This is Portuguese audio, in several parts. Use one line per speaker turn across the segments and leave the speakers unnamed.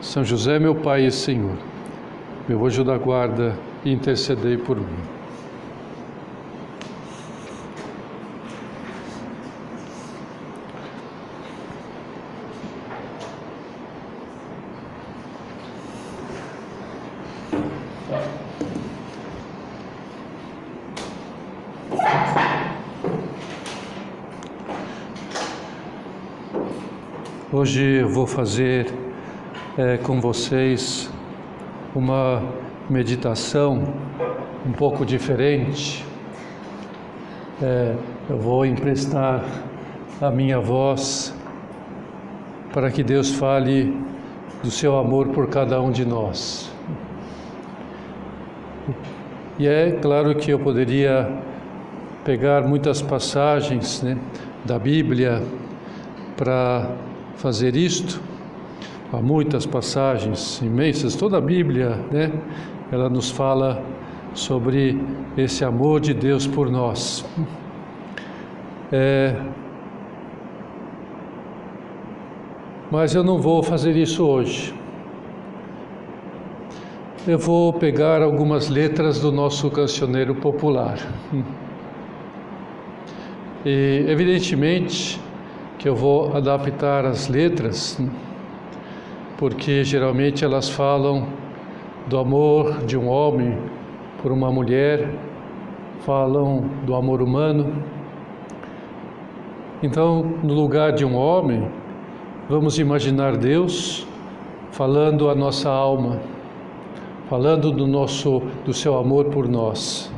São José, meu Pai e Senhor, meu anjo da guarda, intercedei por mim. Hoje vou fazer é, com vocês uma meditação um pouco diferente. É, eu vou emprestar a minha voz para que Deus fale do seu amor por cada um de nós. E é claro que eu poderia pegar muitas passagens né, da Bíblia para fazer isto. Há muitas passagens imensas, toda a Bíblia, né? Ela nos fala sobre esse amor de Deus por nós. É, mas eu não vou fazer isso hoje. Eu vou pegar algumas letras do nosso cancioneiro popular. E, evidentemente, que eu vou adaptar as letras, porque geralmente elas falam do amor de um homem por uma mulher, falam do amor humano. Então, no lugar de um homem, vamos imaginar Deus falando a nossa alma, falando do nosso do seu amor por nós.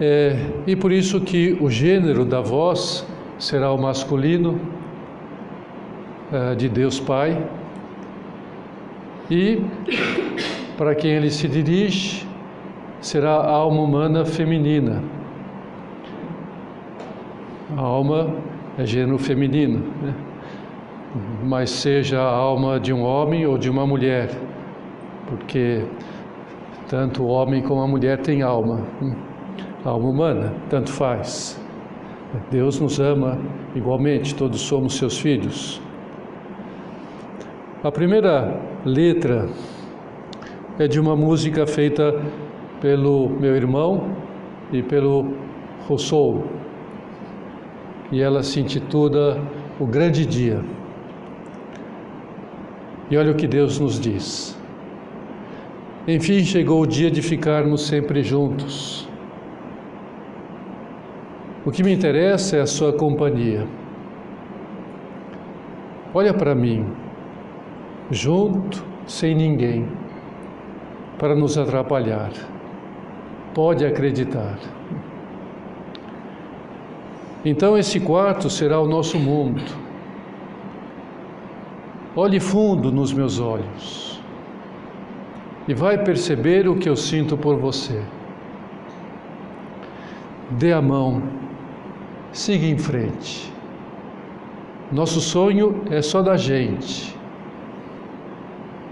É, e por isso que o gênero da voz será o masculino de Deus Pai, e para quem ele se dirige será a alma humana feminina. A alma é gênero feminino, né? mas seja a alma de um homem ou de uma mulher, porque tanto o homem como a mulher têm alma, hum, alma humana, tanto faz. Deus nos ama igualmente, todos somos seus filhos. A primeira letra é de uma música feita pelo meu irmão e pelo Rousseau. E ela se intitula O Grande Dia. E olha o que Deus nos diz. Enfim, chegou o dia de ficarmos sempre juntos o que me interessa é a sua companhia. Olha para mim, junto, sem ninguém, para nos atrapalhar. Pode acreditar. Então esse quarto será o nosso mundo. Olhe fundo nos meus olhos e vai perceber o que eu sinto por você. Dê a mão siga em frente. Nosso sonho é só da gente.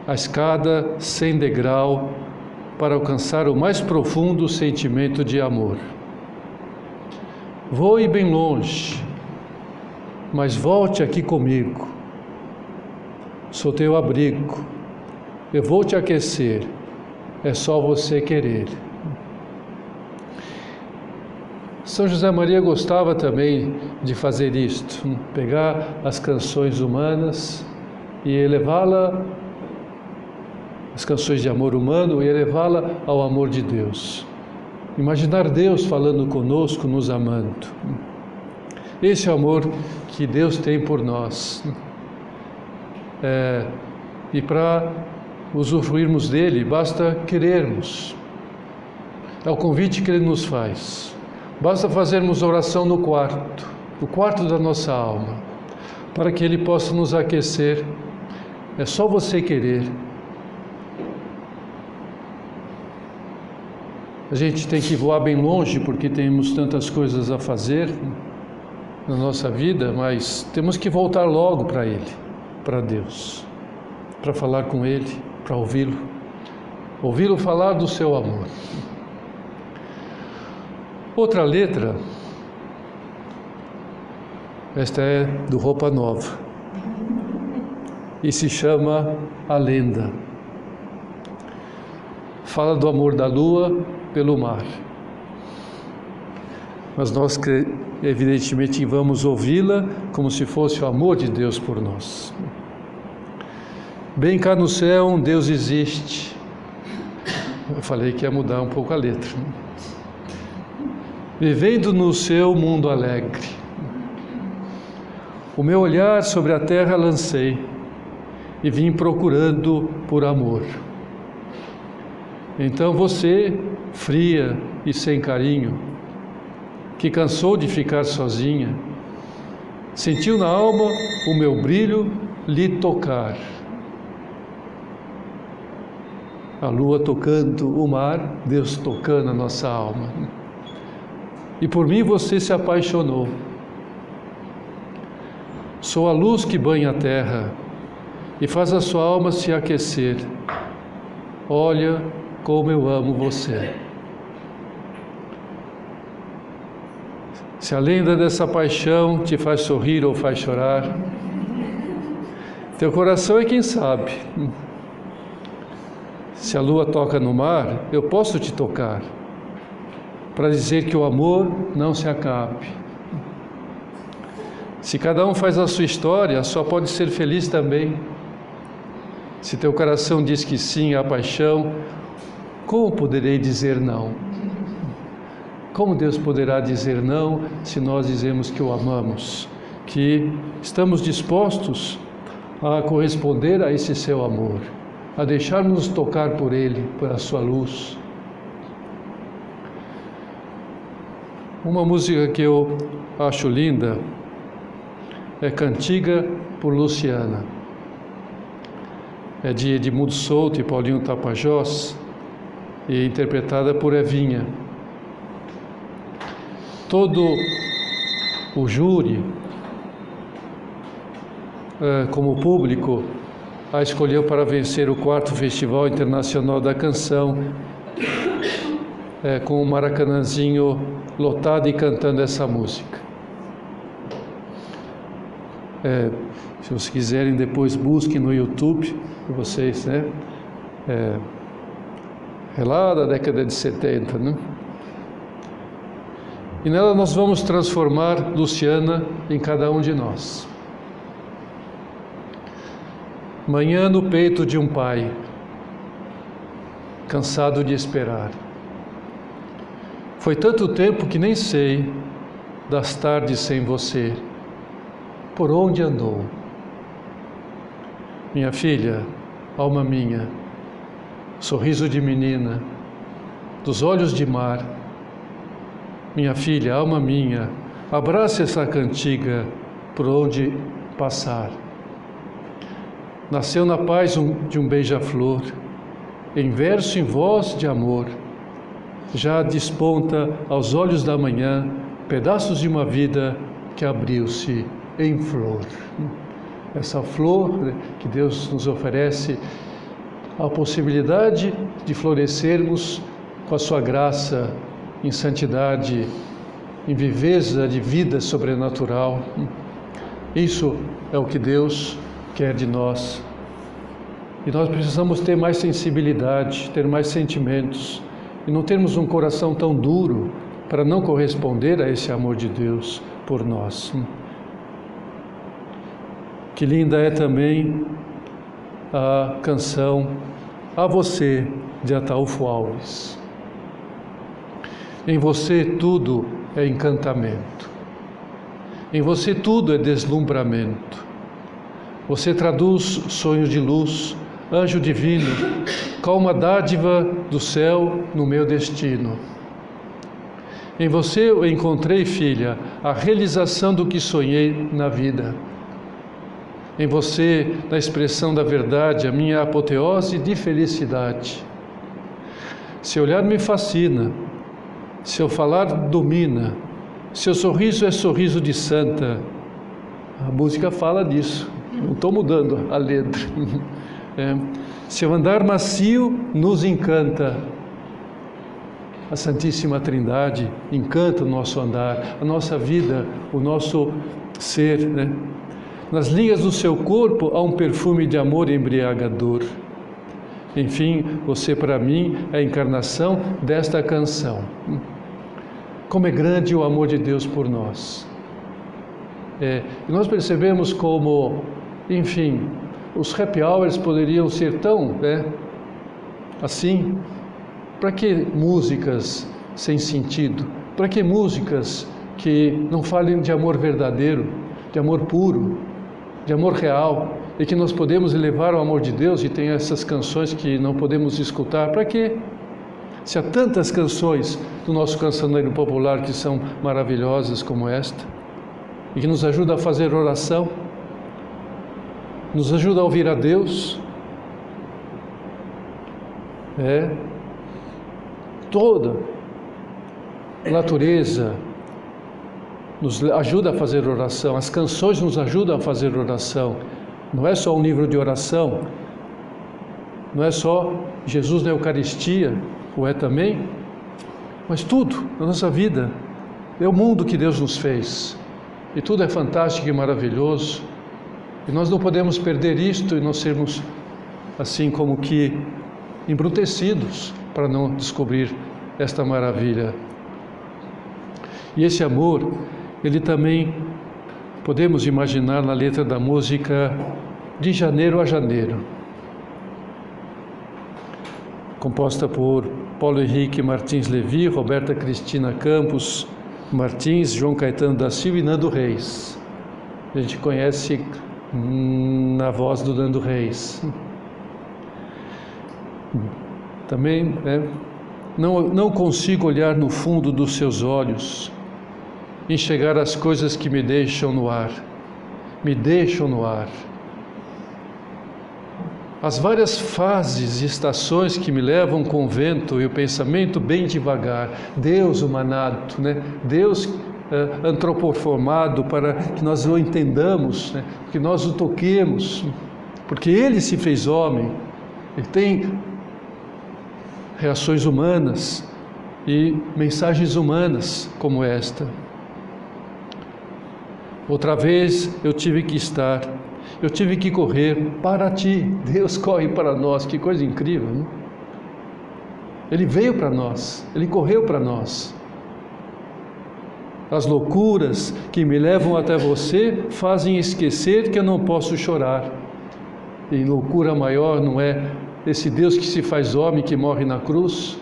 A escada sem degrau para alcançar o mais profundo sentimento de amor. Voe bem longe, mas volte aqui comigo. Sou teu abrigo, eu vou te aquecer, é só você querer. São José Maria gostava também de fazer isto, pegar as canções humanas e elevá-la, as canções de amor humano, e elevá-la ao amor de Deus. Imaginar Deus falando conosco, nos amando. Esse é o amor que Deus tem por nós. É, e para usufruirmos dele, basta querermos. É o convite que ele nos faz. Basta fazermos oração no quarto, no quarto da nossa alma, para que Ele possa nos aquecer. É só você querer A gente tem que voar bem longe porque temos tantas coisas a fazer na nossa vida, mas temos que voltar logo para Ele, para Deus, para falar com Ele, para ouvi-lo, ouvi-lo falar do seu amor. Outra letra, esta é do Roupa Nova, e se chama A Lenda. Fala do amor da lua pelo mar. Mas nós, evidentemente, vamos ouvi-la como se fosse o amor de Deus por nós. Bem cá no céu, um Deus existe. Eu falei que ia mudar um pouco a letra. Vivendo no seu mundo alegre. O meu olhar sobre a terra lancei e vim procurando por amor. Então você, fria e sem carinho, que cansou de ficar sozinha, sentiu na alma o meu brilho lhe tocar. A lua tocando o mar, Deus tocando a nossa alma. E por mim você se apaixonou. Sou a luz que banha a terra e faz a sua alma se aquecer. Olha como eu amo você. Se a lenda dessa paixão te faz sorrir ou faz chorar, teu coração é quem sabe. Se a lua toca no mar, eu posso te tocar, para dizer que o amor não se acabe. Se cada um faz a sua história, só pode ser feliz também. Se teu coração diz que sim à paixão, como poderei dizer não? Como Deus poderá dizer não se nós dizemos que o amamos, que estamos dispostos a corresponder a esse seu amor, a deixar-nos tocar por Ele, por a sua luz? Uma música que eu acho linda é Cantiga por Luciana. É de Edmundo Souto e Paulinho Tapajós e interpretada por Evinha. Todo o júri, é, como público, a escolheu para vencer o quarto Festival Internacional da Canção, é, com o Maracanãzinho lotado e cantando essa música. É, se vocês quiserem, depois busquem no YouTube, vocês, né? É, é lá da década de 70, né? E nela nós vamos transformar Luciana em cada um de nós. Manhã no peito de um pai, cansado de esperar. Foi tanto tempo que nem sei das tardes sem você. Por onde andou? Minha filha, alma minha, sorriso de menina, dos olhos de mar. Minha filha, alma minha, abrace essa cantiga por onde passar. Nasceu na paz de um beija-flor, em verso em voz de amor. Já desponta aos olhos da manhã pedaços de uma vida que abriu-se em flor. Essa flor que Deus nos oferece a possibilidade de florescermos com a sua graça em santidade, em viveza de vida sobrenatural. Isso é o que Deus quer de nós. E nós precisamos ter mais sensibilidade, ter mais sentimentos e não termos um coração tão duro para não corresponder a esse amor de Deus por nós. Que linda é também a canção A Você, de Ataúfo Alves. Em você tudo é encantamento. Em você tudo é deslumbramento. Você traduz sonhos de luz, anjo divino, calma dádiva do céu no meu destino. Em você eu encontrei, filha, a realização do que sonhei na vida em você, na expressão da verdade, a minha apoteose de felicidade. Seu olhar me fascina, seu falar domina, seu sorriso é sorriso de santa. A música fala disso, não estou mudando a letra. É. Seu andar macio nos encanta. A Santíssima Trindade encanta o nosso andar, a nossa vida, o nosso ser. Né? Nas linhas do seu corpo há um perfume de amor embriagador. Enfim, você para mim é a encarnação desta canção. Como é grande o amor de Deus por nós. É, e nós percebemos como, enfim, os happy hours poderiam ser tão, né, assim. Para que músicas sem sentido? Para que músicas que não falem de amor verdadeiro, de amor puro, de amor real? e que nós podemos elevar o amor de Deus e tem essas canções que não podemos escutar, para quê? Se há tantas canções do nosso cancioneiro popular que são maravilhosas como esta, e que nos ajuda a fazer oração, nos ajuda a ouvir a Deus, é toda natureza nos ajuda a fazer oração, as canções nos ajudam a fazer oração. Não é só um livro de oração, não é só Jesus na Eucaristia, ou é também, mas tudo na nossa vida é o mundo que Deus nos fez. E tudo é fantástico e maravilhoso. E nós não podemos perder isto e não sermos assim como que embrutecidos para não descobrir esta maravilha. E esse amor, ele também podemos imaginar na letra da música De Janeiro a Janeiro, composta por Paulo Henrique Martins Levi, Roberta Cristina Campos Martins, João Caetano da Silva e Nando Reis. A gente conhece na voz do Nando Reis. Também né, não, não consigo olhar no fundo dos seus olhos enxergar as coisas que me deixam no ar, me deixam no ar. As várias fases e estações que me levam com o vento e o pensamento bem devagar, Deus humanado, né? Deus uh, antropoformado para que nós o entendamos, né? que nós o toquemos, porque Ele se fez homem, Ele tem reações humanas e mensagens humanas como esta. Outra vez eu tive que estar, eu tive que correr para ti. Deus corre para nós, que coisa incrível, não? Ele veio para nós, ele correu para nós. As loucuras que me levam até você fazem esquecer que eu não posso chorar. E loucura maior não é esse Deus que se faz homem, que morre na cruz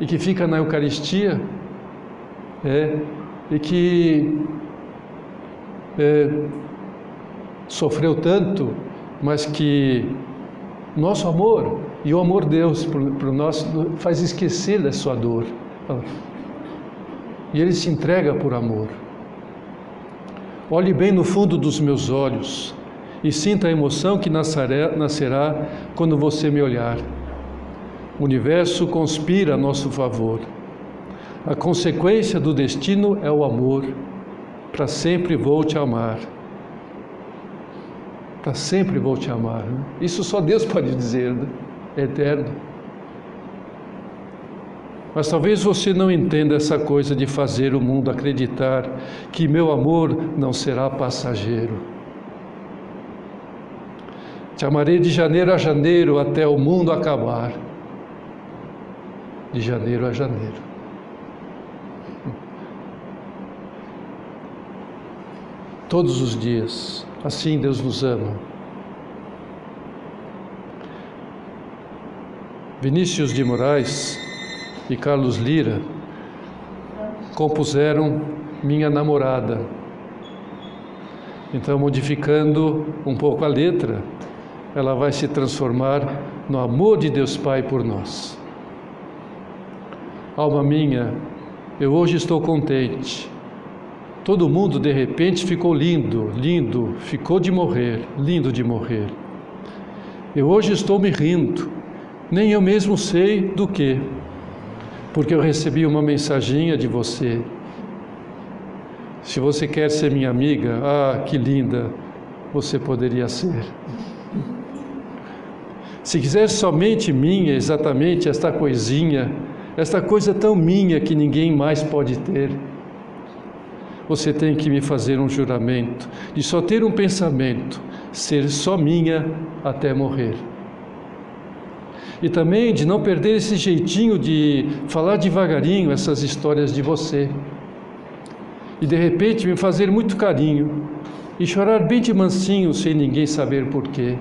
e que fica na Eucaristia, é, e que é, sofreu tanto, mas que nosso amor e o amor de Deus para nós faz esquecer da sua dor. E Ele se entrega por amor. Olhe bem no fundo dos meus olhos e sinta a emoção que nascerá quando você me olhar. O universo conspira a nosso favor. A consequência do destino é o amor para sempre vou te amar. Para sempre vou te amar. Né? Isso só Deus pode dizer, né? é eterno. Mas talvez você não entenda essa coisa de fazer o mundo acreditar que meu amor não será passageiro. Te amarei de janeiro a janeiro até o mundo acabar. De janeiro a janeiro. Todos os dias. Assim Deus nos ama. Vinícius de Moraes e Carlos Lira compuseram Minha Namorada. Então, modificando um pouco a letra, ela vai se transformar no amor de Deus Pai por nós. Alma minha, eu hoje estou contente Todo mundo de repente ficou lindo, lindo, ficou de morrer, lindo de morrer. Eu hoje estou me rindo, Nem eu mesmo sei do que, porque eu recebi uma mensaginha de você. Se você quer ser minha amiga, ah, que linda você poderia ser. Se quiser somente minha, exatamente esta coisinha, esta coisa tão minha que ninguém mais pode ter, você tem que me fazer um juramento de só ter um pensamento, ser só minha até morrer. E também de não perder esse jeitinho de falar devagarinho essas histórias de você. E de repente me fazer muito carinho e chorar bem de mansinho sem ninguém saber porquê.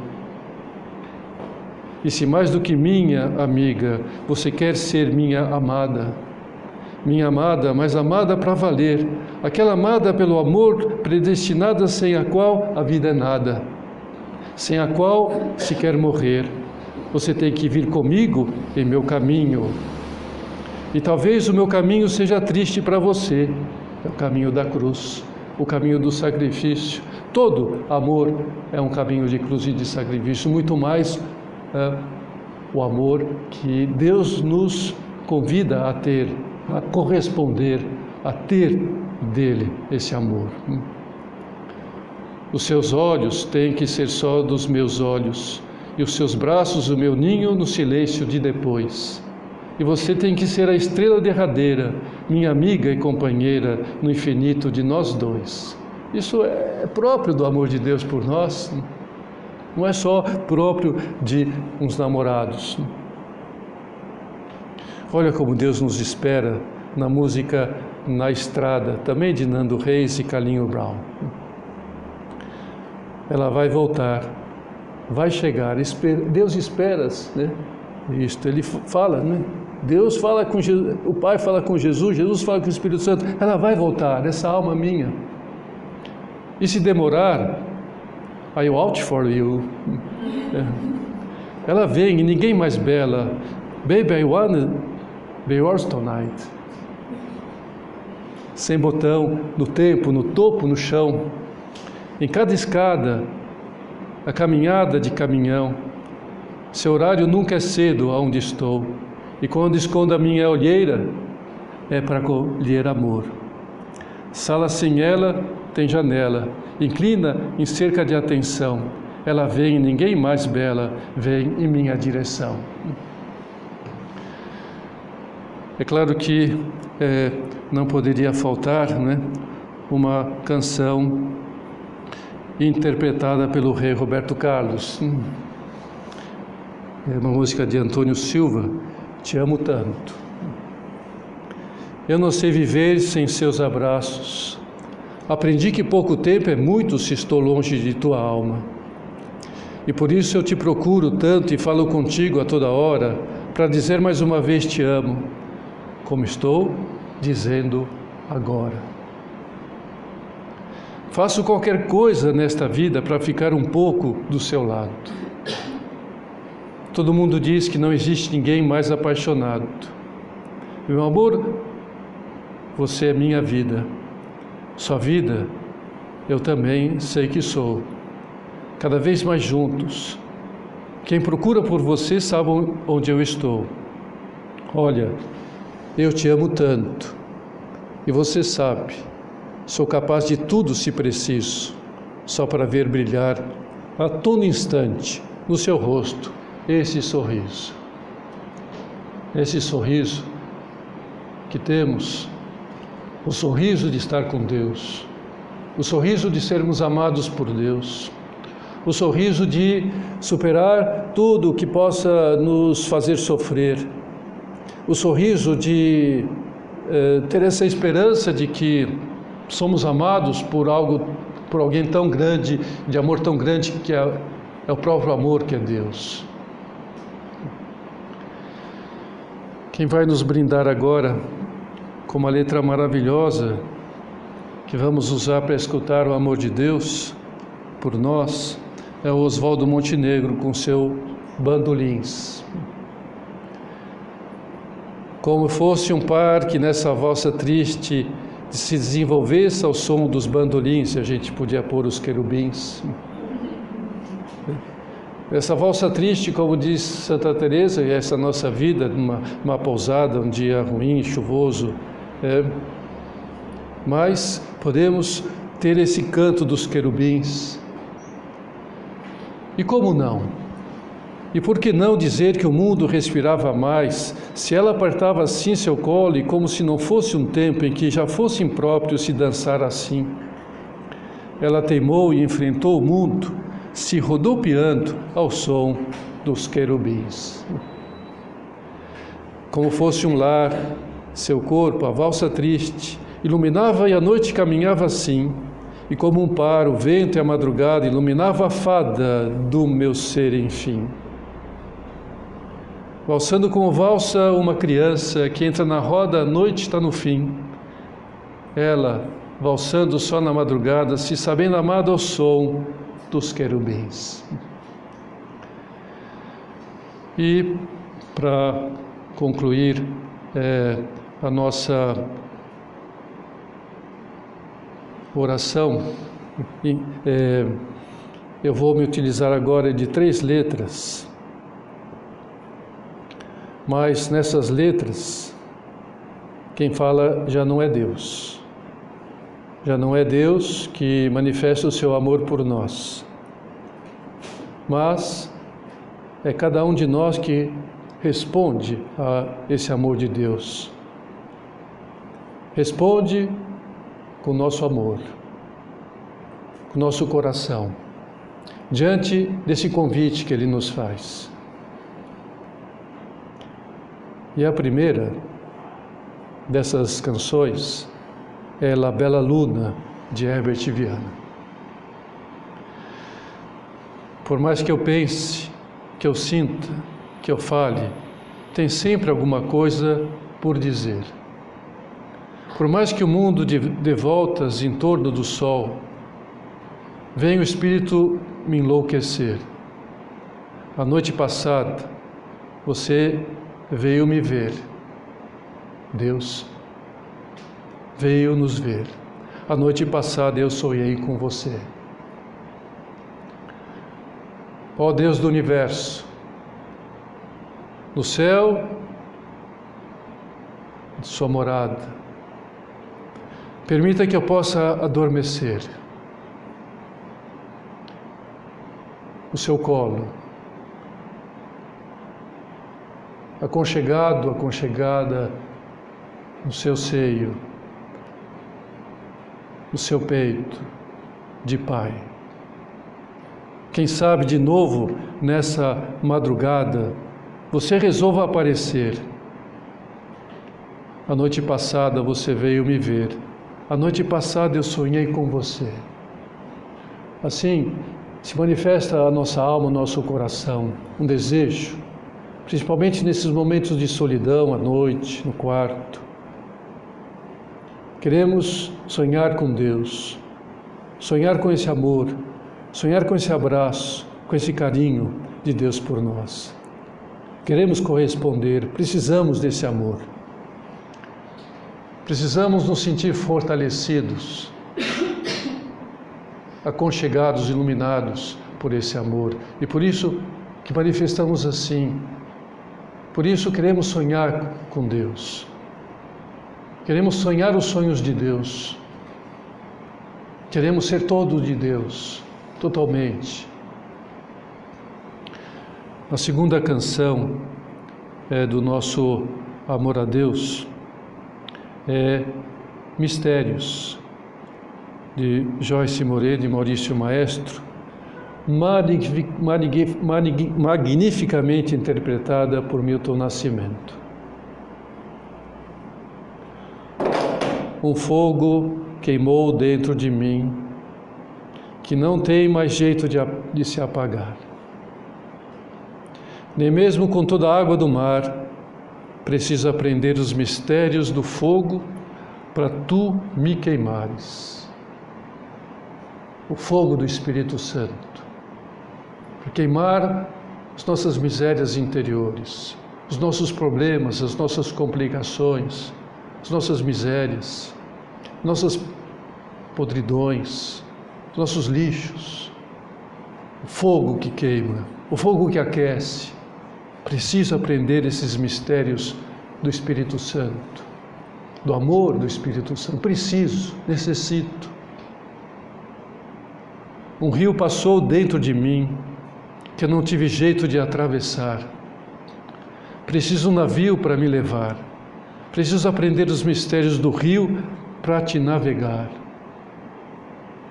E se mais do que minha amiga, você quer ser minha amada, minha amada, mas amada para valer, aquela amada pelo amor, predestinada sem a qual a vida é nada, sem a qual se quer morrer. Você tem que vir comigo em meu caminho. E talvez o meu caminho seja triste para você, é o caminho da cruz, o caminho do sacrifício. Todo amor é um caminho de cruz e de sacrifício, muito mais é, o amor que Deus nos convida a ter a corresponder, a ter dele esse amor. Os seus olhos têm que ser só dos meus olhos, e os seus braços o meu ninho no silêncio de depois. E você tem que ser a estrela derradeira, minha amiga e companheira no infinito de nós dois. Isso é próprio do amor de Deus por nós, não é só próprio de uns namorados. Olha como Deus nos espera na música Na Estrada, também de Nando Reis e Calinho Brown. Ela vai voltar, vai chegar, Deus espera, né? Isto, ele fala, né? Deus fala com Jesus, o Pai fala com Jesus, Jesus fala com o Espírito Santo, ela vai voltar, essa alma minha. E se demorar, I out for you. É. Ela vem ninguém mais bela. Baby, I want Be yours tonight. Sem botão, no tempo, no topo, no chão. Em cada escada, a caminhada de caminhão. Seu horário nunca é cedo aonde estou. E quando escondo a minha olheira, é para colher amor. Sala sem ela tem janela. Inclina em cerca de atenção. Ela vem, ninguém mais bela, vem em minha direção. É claro que é, não poderia faltar né, uma canção interpretada pelo rei Roberto Carlos. Hum. É uma música de Antônio Silva, Te Amo Tanto. Eu não sei viver sem seus abraços. Aprendi que pouco tempo é muito se estou longe de tua alma. E por isso eu te procuro tanto e falo contigo a toda hora, para dizer mais uma vez te amo como estou dizendo agora. Faço qualquer coisa nesta vida para ficar um pouco do seu lado. Todo mundo diz que não existe ninguém mais apaixonado. Meu amor, você é minha vida. Sua vida, eu também sei que sou. Cada vez mais juntos. Quem procura por você sabe onde eu estou. Olha, eu te amo tanto. E você sabe, sou capaz de tudo se preciso, só para ver brilhar a todo instante no seu rosto esse sorriso. Esse sorriso que temos, o sorriso de estar com Deus, o sorriso de sermos amados por Deus, o sorriso de superar tudo que possa nos fazer sofrer o sorriso de eh, ter essa esperança de que somos amados por algo, por alguém tão grande, de amor tão grande que é, é o próprio amor que é Deus. Quem vai nos brindar agora com uma letra maravilhosa que vamos usar para escutar o amor de Deus por nós é o Oswaldo Montenegro com seu bandolins como fosse um parque nessa valsa triste se desenvolvesse ao som dos bandolins, se a gente podia pôr os querubins. Essa valsa triste, como diz Santa Teresa, essa nossa vida, uma, uma pousada, um dia ruim, chuvoso, é, mas podemos ter esse canto dos querubins. E como não? E por que não dizer que o mundo respirava mais, se ela apertava assim seu colo e como se não fosse um tempo em que já fosse impróprio se dançar assim? Ela teimou e enfrentou o mundo, se rodopiando ao som dos querubins. Como fosse um lar, seu corpo, a valsa triste, iluminava e a noite caminhava assim, e como um par, o vento e a madrugada iluminava a fada do meu ser, enfim. Valsando como valsa uma criança que entra na roda, a noite está no fim. Ela, valsando só na madrugada, se sabendo amada ao som dos querubins. E para concluir é, a nossa oração, é, eu vou me utilizar agora de três letras mas nessas letras, quem fala já não é Deus. Já não é Deus que manifesta o seu amor por nós. Mas é cada um de nós que responde a esse amor de Deus. Responde com o nosso amor, com o nosso coração, diante desse convite que Ele nos faz. E a primeira dessas canções é La Bela Luna, de Herbert Viana. Por mais que eu pense, que eu sinta, que eu fale, tem sempre alguma coisa por dizer. Por mais que o mundo dê voltas em torno do sol, vem o Espírito me enlouquecer. A noite passada, você veio me ver. Deus veio nos ver. A noite passada eu sonhei com você. Ó Deus do universo, no céu, de Sua morada, permita que eu possa adormecer no seu colo aconchegado, aconchegada no seu seio, no seu peito de Pai. Quem sabe de novo nessa madrugada você resolva aparecer. A noite passada você veio me ver. A noite passada eu sonhei com você. Assim se manifesta a nossa alma, o nosso coração, um desejo principalmente nesses momentos de solidão à noite, no quarto. Queremos sonhar com Deus, sonhar com esse amor, sonhar com esse abraço, com esse carinho de Deus por nós. Queremos corresponder, precisamos desse amor. Precisamos nos sentir fortalecidos, aconchegados, iluminados por esse amor. E por isso que manifestamos assim por isso queremos sonhar com Deus. Queremos sonhar os sonhos de Deus. Queremos ser todo de Deus, totalmente. A segunda canção é do nosso amor a Deus é Mistérios, de Joyce Moreira e Maurício Maestro magnificamente interpretada por Milton Nascimento. Um fogo queimou dentro de mim que não tem mais jeito de, de se apagar. Nem mesmo com toda a água do mar, preciso aprender os mistérios do fogo para tu me queimares. O fogo do Espírito Santo para queimar as nossas misérias interiores, os nossos problemas, as nossas complicações, as nossas misérias, nossas podridões, nossos lixos. o fogo que queima, o fogo que aquece. Preciso aprender esses mistérios do Espírito Santo, do amor do Espírito Santo. Preciso, necessito. Um rio passou dentro de mim que eu não tive jeito de atravessar. Preciso um navio para me levar. Preciso aprender os mistérios do rio para te navegar.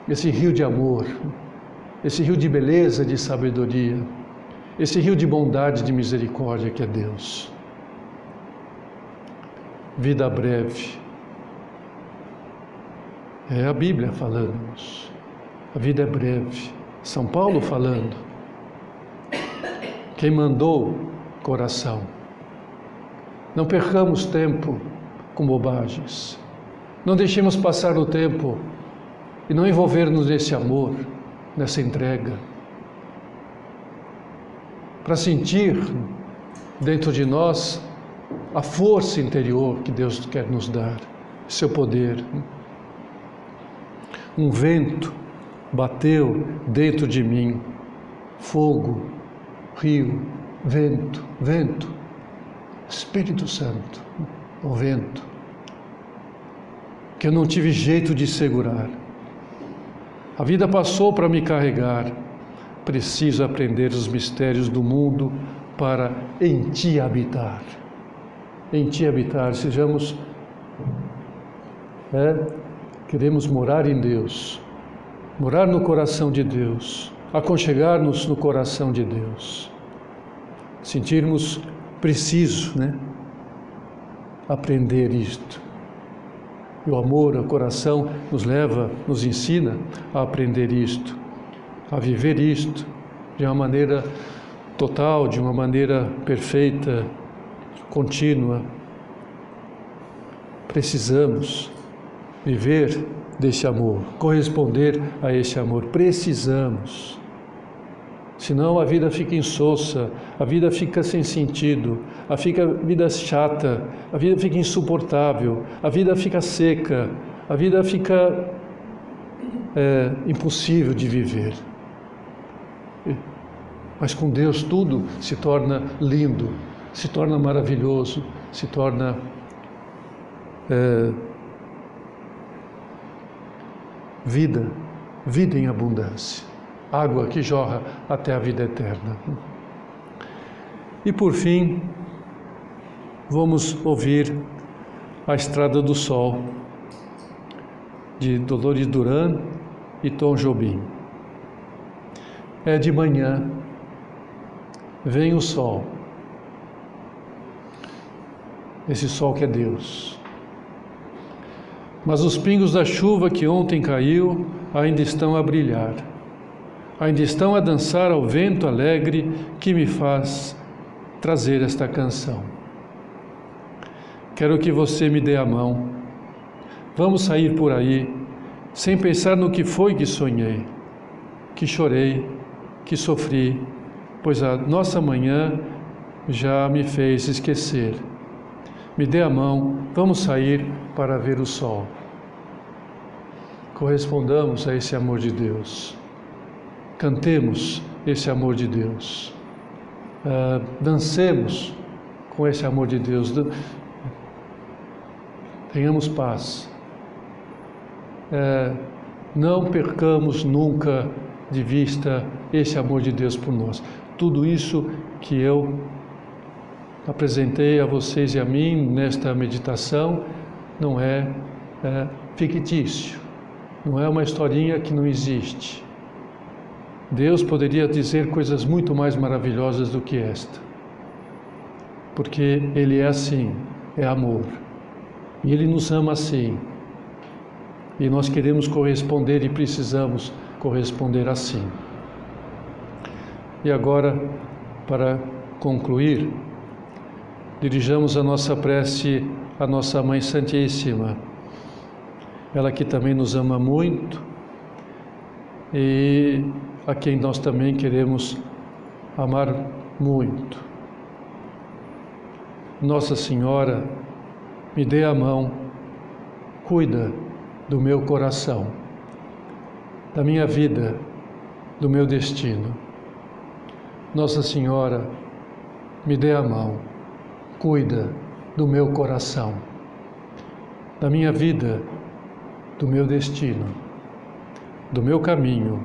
Esse rio de amor, esse rio de beleza, de sabedoria, esse rio de bondade, de misericórdia que é Deus. Vida breve. É a Bíblia falando-nos. A vida é breve. São Paulo falando. Quem mandou coração. Não percamos tempo com bobagens. Não deixemos passar o tempo e não envolver-nos nesse amor, nessa entrega. Para sentir dentro de nós a força interior que Deus quer nos dar, seu poder. Um vento bateu dentro de mim, fogo, rio, vento, vento, Espírito Santo, o vento, que eu não tive jeito de segurar. A vida passou para me carregar. Preciso aprender os mistérios do mundo para em ti habitar. Em ti habitar, sejamos. É, queremos morar em Deus, morar no coração de Deus, aconchegar-nos no coração de Deus, sentirmos preciso, né? Aprender isto. E o amor, o coração nos leva, nos ensina a aprender isto, a viver isto de uma maneira total, de uma maneira perfeita, contínua. Precisamos viver desse amor, corresponder a esse amor. Precisamos. Senão a vida fica insossa, a vida fica sem sentido, a, fica, vida chata, a vida fica insuportável, a vida fica seca, a vida fica é, impossível de viver. Mas com Deus tudo se torna lindo, se torna maravilhoso, se torna é, vida, vida em abundância, água que jorra até a vida eterna. E por fim, vamos ouvir a Estrada do Sol, de Dolores Duran e Tom Jobim. É de manhã, vem o sol, esse sol que é Deus. Mas os pingos da chuva que ontem caiu ainda estão a brilhar, ainda estão a dançar ao vento alegre que me faz trazer esta canção. Quero que você me dê a mão. Vamos sair por aí sem pensar no que foi que sonhei, que chorei, que sofri, pois a nossa manhã já me fez esquecer me dê a mão, vamos sair para ver o sol. Correspondamos a esse amor de Deus. Cantemos esse amor de Deus. Uh, dancemos com esse amor de Deus. Tenhamos paz. Uh, não percamos nunca de vista esse amor de Deus por nós. Tudo isso que eu apresentei a vocês e a mim nesta meditação não é, é fictício, não é uma historinha que não existe. Deus poderia dizer coisas muito mais maravilhosas do que esta, porque Ele é assim, é amor, e Ele nos ama assim, e nós queremos corresponder e precisamos corresponder assim. E agora, para concluir, dirijamos a nossa prece à nossa Mãe Santíssima, ela que também nos ama muito e a quem nós também queremos amar muito. Nossa Senhora, me dê a mão, cuida do meu coração, da minha vida, do meu destino. Nossa Senhora, me dê a mão, cuida do meu coração, da minha vida, do meu destino, do meu caminho,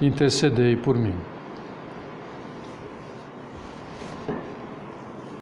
intercedei por mim.